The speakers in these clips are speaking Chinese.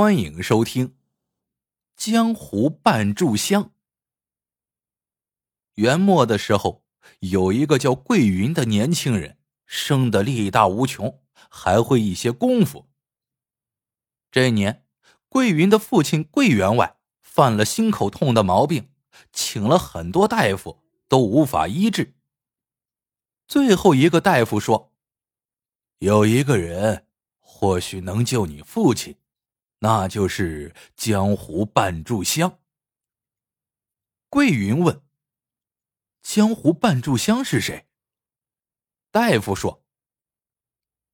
欢迎收听《江湖半炷香》。元末的时候，有一个叫桂云的年轻人，生得力大无穷，还会一些功夫。这一年，桂云的父亲桂员外犯了心口痛的毛病，请了很多大夫都无法医治。最后一个大夫说：“有一个人或许能救你父亲。”那就是江湖半炷香。桂云问：“江湖半炷香是谁？”大夫说：“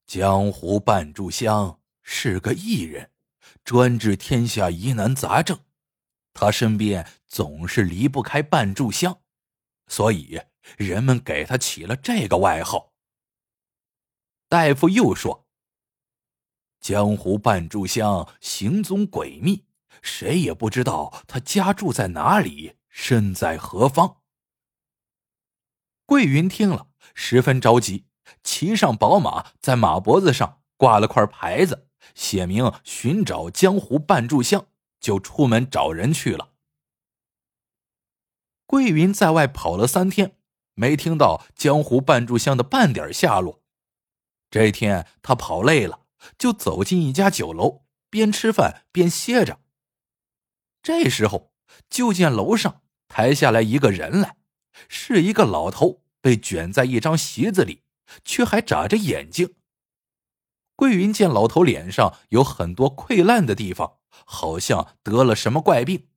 江湖半炷香是个艺人，专治天下疑难杂症。他身边总是离不开半炷香，所以人们给他起了这个外号。”大夫又说。江湖半炷香行踪诡秘，谁也不知道他家住在哪里，身在何方。桂云听了，十分着急，骑上宝马，在马脖子上挂了块牌子，写明寻找江湖半炷香，就出门找人去了。桂云在外跑了三天，没听到江湖半炷香的半点下落。这天他跑累了。就走进一家酒楼，边吃饭边歇着。这时候，就见楼上抬下来一个人来，是一个老头，被卷在一张席子里，却还眨着眼睛。桂云见老头脸上有很多溃烂的地方，好像得了什么怪病。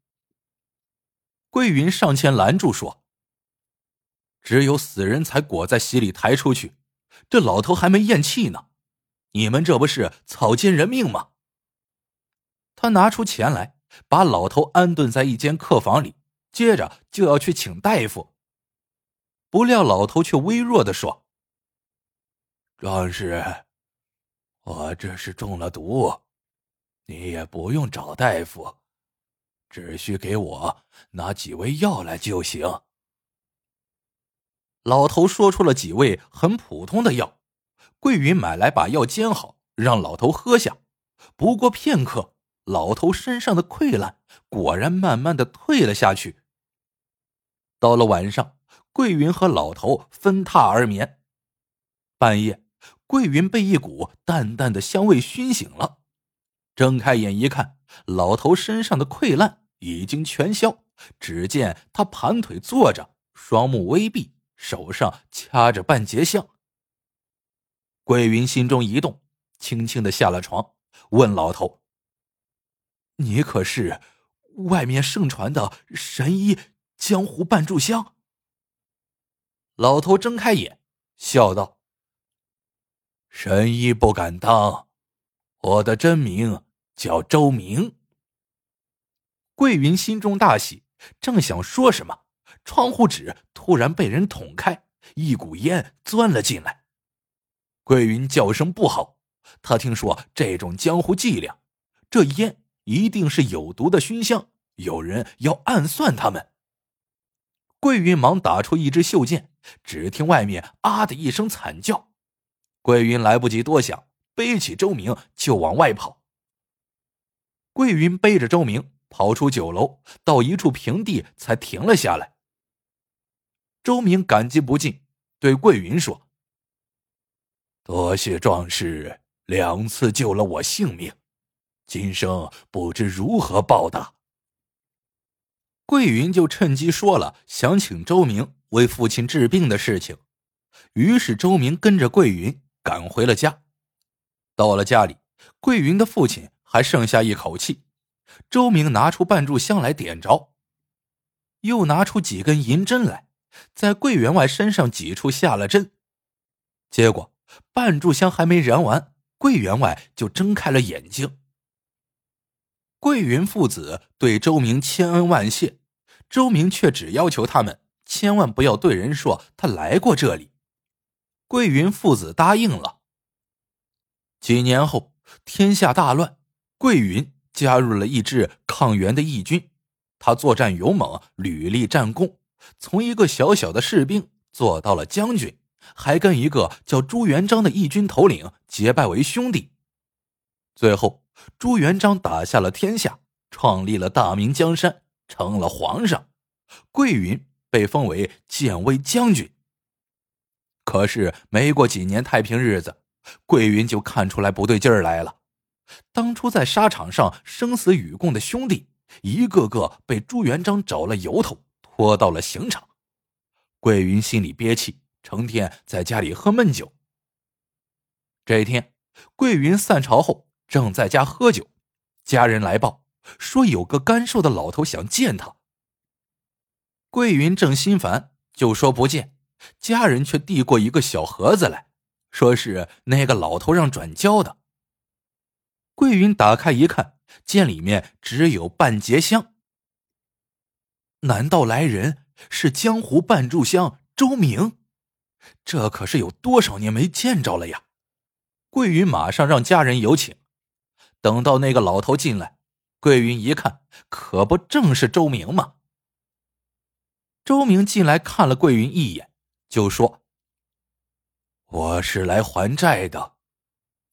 桂云上前拦住说：“只有死人才裹在席里抬出去，这老头还没咽气呢。”你们这不是草菅人命吗？他拿出钱来，把老头安顿在一间客房里，接着就要去请大夫。不料老头却微弱的说：“壮士，我这是中了毒，你也不用找大夫，只需给我拿几味药来就行。”老头说出了几味很普通的药。桂云买来把药煎好，让老头喝下。不过片刻，老头身上的溃烂果然慢慢的退了下去。到了晚上，桂云和老头分榻而眠。半夜，桂云被一股淡淡的香味熏醒了，睁开眼一看，老头身上的溃烂已经全消。只见他盘腿坐着，双目微闭，手上掐着半截香。桂云心中一动，轻轻的下了床，问老头：“你可是外面盛传的神医江湖半炷香？”老头睁开眼，笑道：“神医不敢当，我的真名叫周明。”桂云心中大喜，正想说什么，窗户纸突然被人捅开，一股烟钻了进来。桂云叫声不好，他听说这种江湖伎俩，这烟一定是有毒的熏香，有人要暗算他们。桂云忙打出一支袖箭，只听外面啊的一声惨叫，桂云来不及多想，背起周明就往外跑。桂云背着周明跑出酒楼，到一处平地才停了下来。周明感激不尽，对桂云说。多谢壮士两次救了我性命，今生不知如何报答。桂云就趁机说了想请周明为父亲治病的事情，于是周明跟着桂云赶回了家。到了家里，桂云的父亲还剩下一口气，周明拿出半炷香来点着，又拿出几根银针来，在桂员外身上几处下了针，结果。半炷香还没燃完，桂员外就睁开了眼睛。桂云父子对周明千恩万谢，周明却只要求他们千万不要对人说他来过这里。桂云父子答应了。几年后，天下大乱，桂云加入了一支抗元的义军，他作战勇猛，屡立战功，从一个小小的士兵做到了将军。还跟一个叫朱元璋的义军头领结拜为兄弟，最后朱元璋打下了天下，创立了大明江山，成了皇上。桂云被封为建威将军。可是没过几年太平日子，桂云就看出来不对劲儿来了。当初在沙场上生死与共的兄弟，一个个被朱元璋找了由头，拖到了刑场。桂云心里憋气，成天在家里喝闷酒。这一天，桂云散朝后，正在家喝酒，家人来报说有个干瘦的老头想见他。桂云正心烦，就说不见，家人却递过一个小盒子来，说是那个老头让转交的。桂云打开一看，见里面只有半截香。难道来人是江湖半炷香周明？这可是有多少年没见着了呀！桂云马上让家人有请。等到那个老头进来，桂云一看，可不正是周明吗？周明进来看了桂云一眼，就说：“我是来还债的，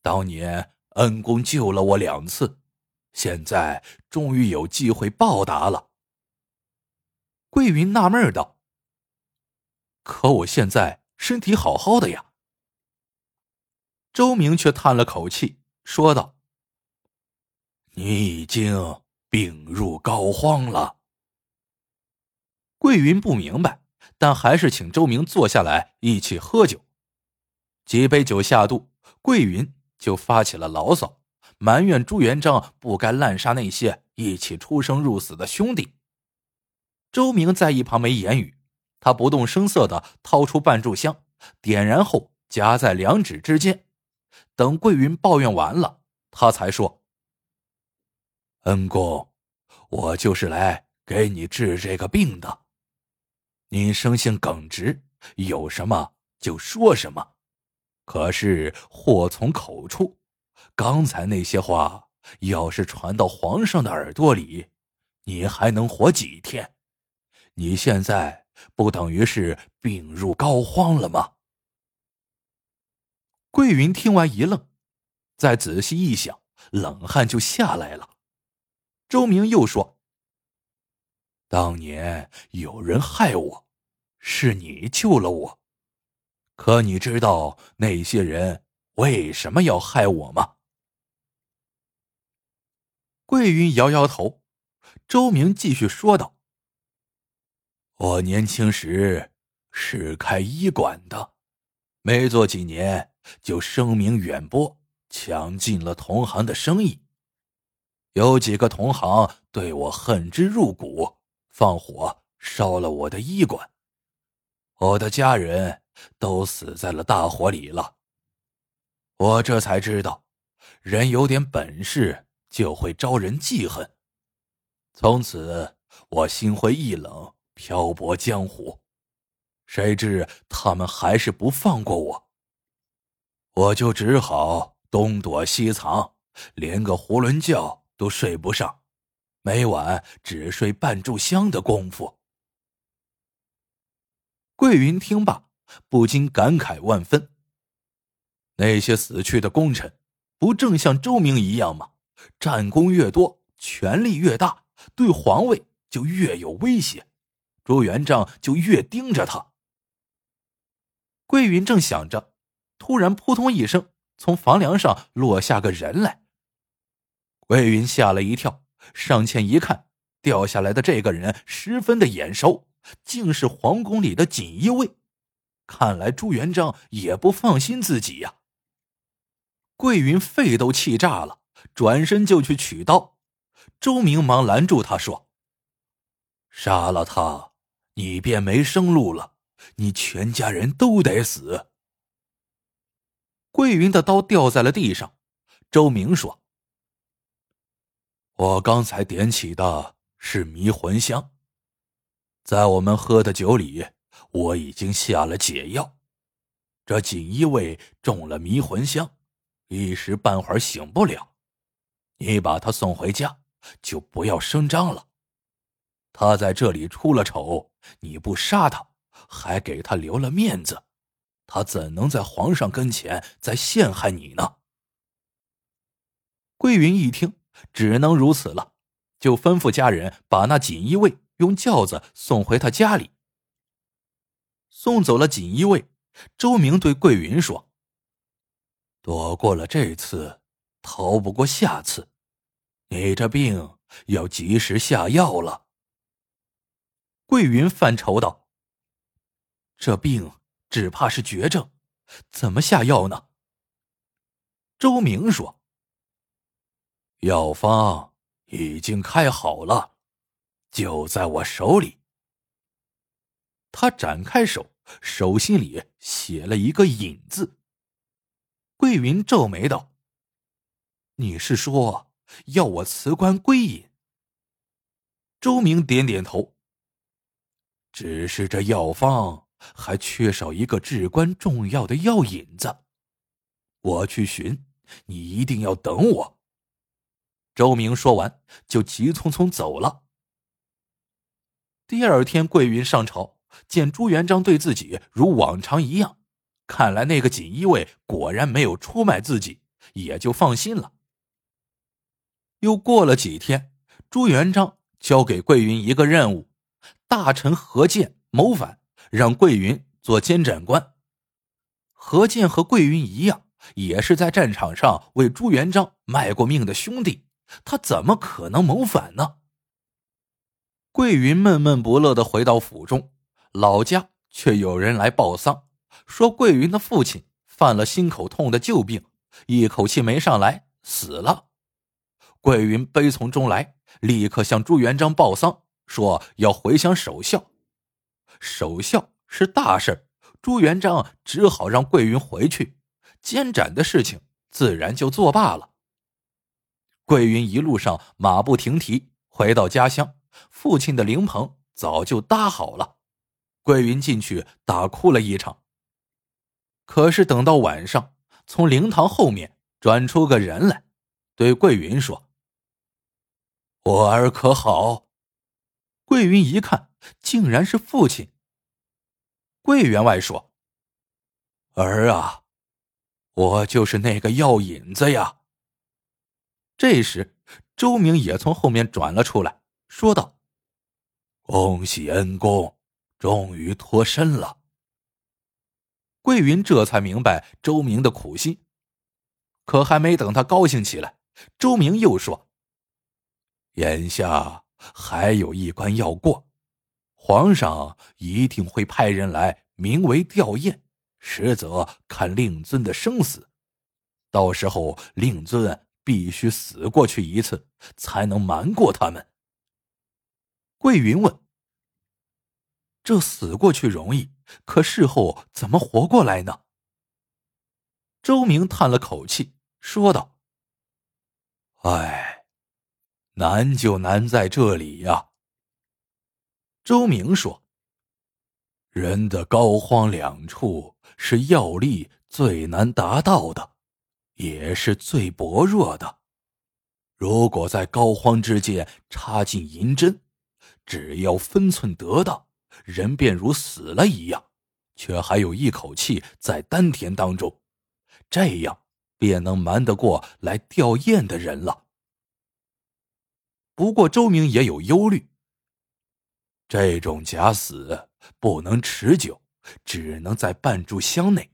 当年。”恩公救了我两次，现在终于有机会报答了。桂云纳闷道：“可我现在身体好好的呀。”周明却叹了口气，说道：“你已经病入膏肓了。”桂云不明白，但还是请周明坐下来一起喝酒。几杯酒下肚，桂云。就发起了牢骚，埋怨朱元璋不该滥杀那些一起出生入死的兄弟。周明在一旁没言语，他不动声色的掏出半炷香，点燃后夹在两指之间。等桂云抱怨完了，他才说：“恩公，我就是来给你治这个病的。你生性耿直，有什么就说什么。”可是祸从口出，刚才那些话要是传到皇上的耳朵里，你还能活几天？你现在不等于是病入膏肓了吗？桂云听完一愣，再仔细一想，冷汗就下来了。周明又说：“当年有人害我，是你救了我。”可你知道那些人为什么要害我吗？桂云摇摇头。周明继续说道：“我年轻时是开医馆的，没做几年就声名远播，抢尽了同行的生意。有几个同行对我恨之入骨，放火烧了我的医馆，我的家人。”都死在了大火里了。我这才知道，人有点本事就会招人记恨。从此，我心灰意冷，漂泊江湖。谁知他们还是不放过我，我就只好东躲西藏，连个囫囵觉都睡不上，每晚只睡半炷香的功夫。桂云听罢。不禁感慨万分。那些死去的功臣，不正像周明一样吗？战功越多，权力越大，对皇位就越有威胁，朱元璋就越盯着他。桂云正想着，突然扑通一声，从房梁上落下个人来。桂云吓了一跳，上前一看，掉下来的这个人十分的眼熟，竟是皇宫里的锦衣卫。看来朱元璋也不放心自己呀。桂云肺都气炸了，转身就去取刀。周明忙拦住他说：“杀了他，你便没生路了，你全家人都得死。”桂云的刀掉在了地上。周明说：“我刚才点起的是迷魂香，在我们喝的酒里。”我已经下了解药，这锦衣卫中了迷魂香，一时半会儿醒不了。你把他送回家，就不要声张了。他在这里出了丑，你不杀他，还给他留了面子，他怎能在皇上跟前再陷害你呢？桂云一听，只能如此了，就吩咐家人把那锦衣卫用轿子送回他家里。送走了锦衣卫，周明对桂云说：“躲过了这次，逃不过下次，你这病要及时下药了。”桂云犯愁道：“这病只怕是绝症，怎么下药呢？”周明说。药方已经开好了，就在我手里。他展开手，手心里写了一个“隐”字。桂云皱眉道：“你是说要我辞官归隐？”周明点点头。只是这药方还缺少一个至关重要的药引子，我去寻，你一定要等我。周明说完，就急匆匆走了。第二天，桂云上朝，见朱元璋对自己如往常一样，看来那个锦衣卫果然没有出卖自己，也就放心了。又过了几天，朱元璋交给桂云一个任务：大臣何健谋反，让桂云做监斩官。何健和桂云一样，也是在战场上为朱元璋卖过命的兄弟。他怎么可能谋反呢？桂云闷闷不乐的回到府中，老家却有人来报丧，说桂云的父亲犯了心口痛的旧病，一口气没上来死了。桂云悲从中来，立刻向朱元璋报丧，说要回乡守孝。守孝是大事朱元璋只好让桂云回去，监斩的事情自然就作罢了。桂云一路上马不停蹄回到家乡，父亲的灵棚早就搭好了。桂云进去大哭了一场。可是等到晚上，从灵堂后面转出个人来，对桂云说：“我儿可好？”桂云一看，竟然是父亲。桂员外说：“儿啊，我就是那个药引子呀。”这时，周明也从后面转了出来，说道：“恭喜恩公，终于脱身了。”桂云这才明白周明的苦心，可还没等他高兴起来，周明又说：“眼下还有一关要过，皇上一定会派人来，名为吊唁，实则看令尊的生死。到时候，令尊。”必须死过去一次，才能瞒过他们。桂云问：“这死过去容易，可事后怎么活过来呢？”周明叹了口气，说道：“哎，难就难在这里呀。”周明说：“人的膏肓两处是药力最难达到的。”也是最薄弱的。如果在膏肓之间插进银针，只要分寸得当，人便如死了一样，却还有一口气在丹田当中，这样便能瞒得过来吊唁的人了。不过周明也有忧虑，这种假死不能持久，只能在半炷香内。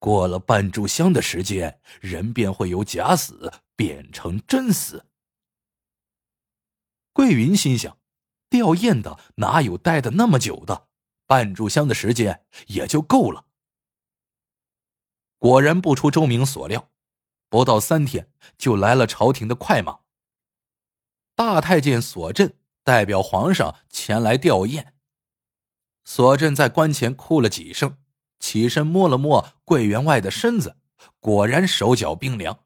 过了半炷香的时间，人便会由假死变成真死。桂云心想，吊唁的哪有待的那么久的？半炷香的时间也就够了。果然不出周明所料，不到三天就来了朝廷的快马。大太监索镇代表皇上前来吊唁。索镇在关前哭了几声。起身摸了摸桂员外的身子，果然手脚冰凉。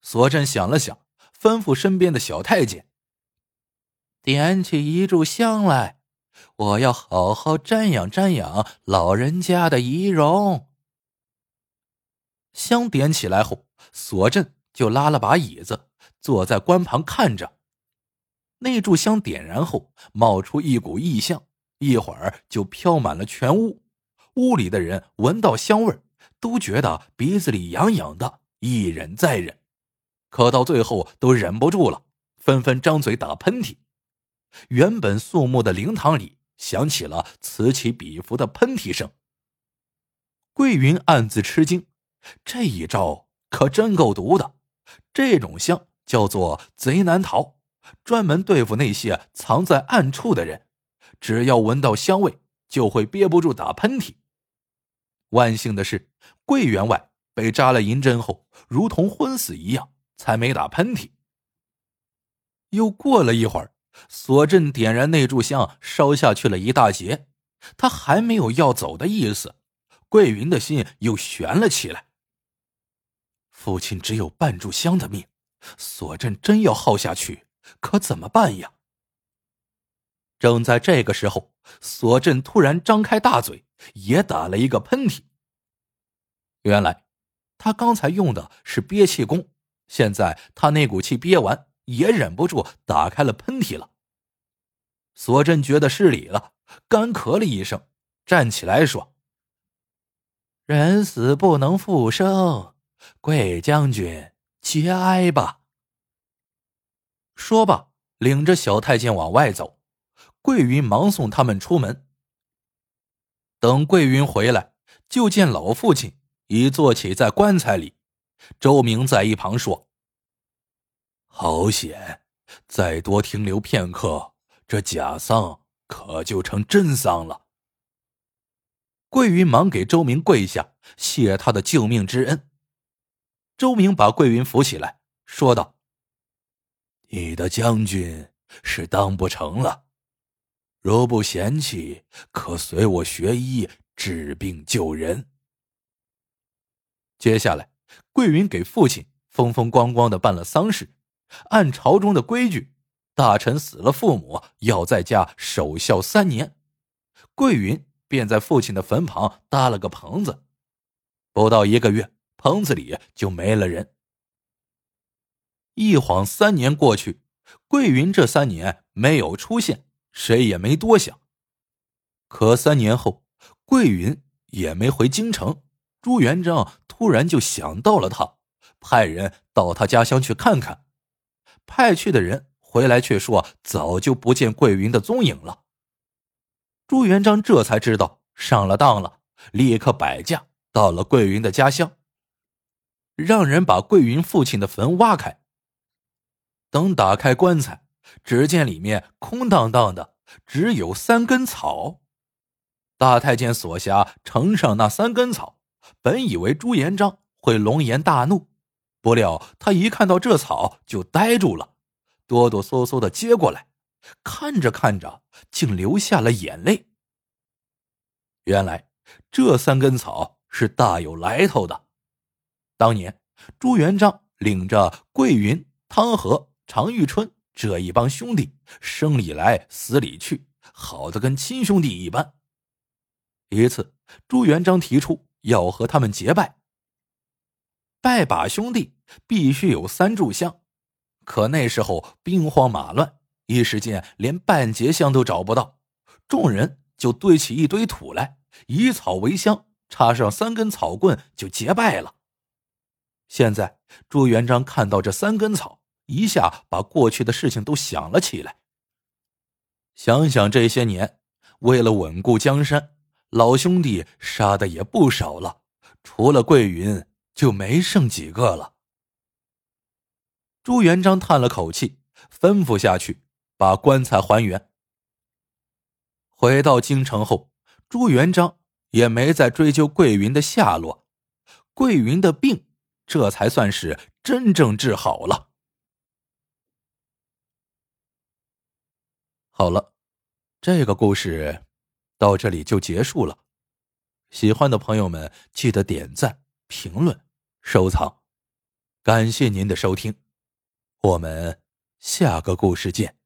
索镇想了想，吩咐身边的小太监：“点起一炷香来，我要好好瞻仰瞻仰老人家的仪容。”香点起来后，索镇就拉了把椅子，坐在棺旁看着。那炷香点燃后，冒出一股异香，一会儿就飘满了全屋。屋里的人闻到香味都觉得鼻子里痒痒的，一忍再忍。可到最后都忍不住了，纷纷张嘴打喷嚏。原本肃穆的灵堂里响起了此起彼伏的喷嚏声。桂云暗自吃惊，这一招可真够毒的。这种香叫做贼难逃，专门对付那些藏在暗处的人。只要闻到香味，就会憋不住打喷嚏。万幸的是，桂员外被扎了银针后，如同昏死一样，才没打喷嚏。又过了一会儿，索镇点燃那炷香，烧下去了一大截，他还没有要走的意思。桂云的心又悬了起来。父亲只有半炷香的命，锁镇真要耗下去，可怎么办呀？正在这个时候，锁镇突然张开大嘴，也打了一个喷嚏。原来，他刚才用的是憋气功，现在他那股气憋完，也忍不住打开了喷嚏了。索镇觉得失礼了，干咳了一声，站起来说：“人死不能复生，贵将军节哀吧。”说罢，领着小太监往外走。桂云忙送他们出门。等桂云回来，就见老父亲已坐起在棺材里。周明在一旁说：“好险，再多停留片刻，这假丧可就成真丧了。”桂云忙给周明跪下，谢他的救命之恩。周明把桂云扶起来，说道：“你的将军是当不成了。”若不嫌弃，可随我学医治病救人。接下来，桂云给父亲风风光光的办了丧事，按朝中的规矩，大臣死了父母要在家守孝三年，桂云便在父亲的坟旁搭了个棚子。不到一个月，棚子里就没了人。一晃三年过去，桂云这三年没有出现。谁也没多想。可三年后，桂云也没回京城，朱元璋突然就想到了他，派人到他家乡去看看。派去的人回来却说早就不见桂云的踪影了。朱元璋这才知道上了当了，立刻摆驾到了桂云的家乡，让人把桂云父亲的坟挖开。等打开棺材。只见里面空荡荡的，只有三根草。大太监所辖呈上那三根草，本以为朱元璋会龙颜大怒，不料他一看到这草就呆住了，哆哆嗦嗦的接过来，看着看着竟流下了眼泪。原来这三根草是大有来头的。当年朱元璋领着桂云、汤和、常遇春。这一帮兄弟生里来死里去，好的跟亲兄弟一般。一次，朱元璋提出要和他们结拜，拜把兄弟必须有三炷香，可那时候兵荒马乱，一时间连半截香都找不到，众人就堆起一堆土来，以草为香，插上三根草棍就结拜了。现在朱元璋看到这三根草。一下把过去的事情都想了起来。想想这些年，为了稳固江山，老兄弟杀的也不少了，除了桂云，就没剩几个了。朱元璋叹了口气，吩咐下去把棺材还原。回到京城后，朱元璋也没再追究桂云的下落，桂云的病这才算是真正治好了。好了，这个故事到这里就结束了。喜欢的朋友们记得点赞、评论、收藏，感谢您的收听，我们下个故事见。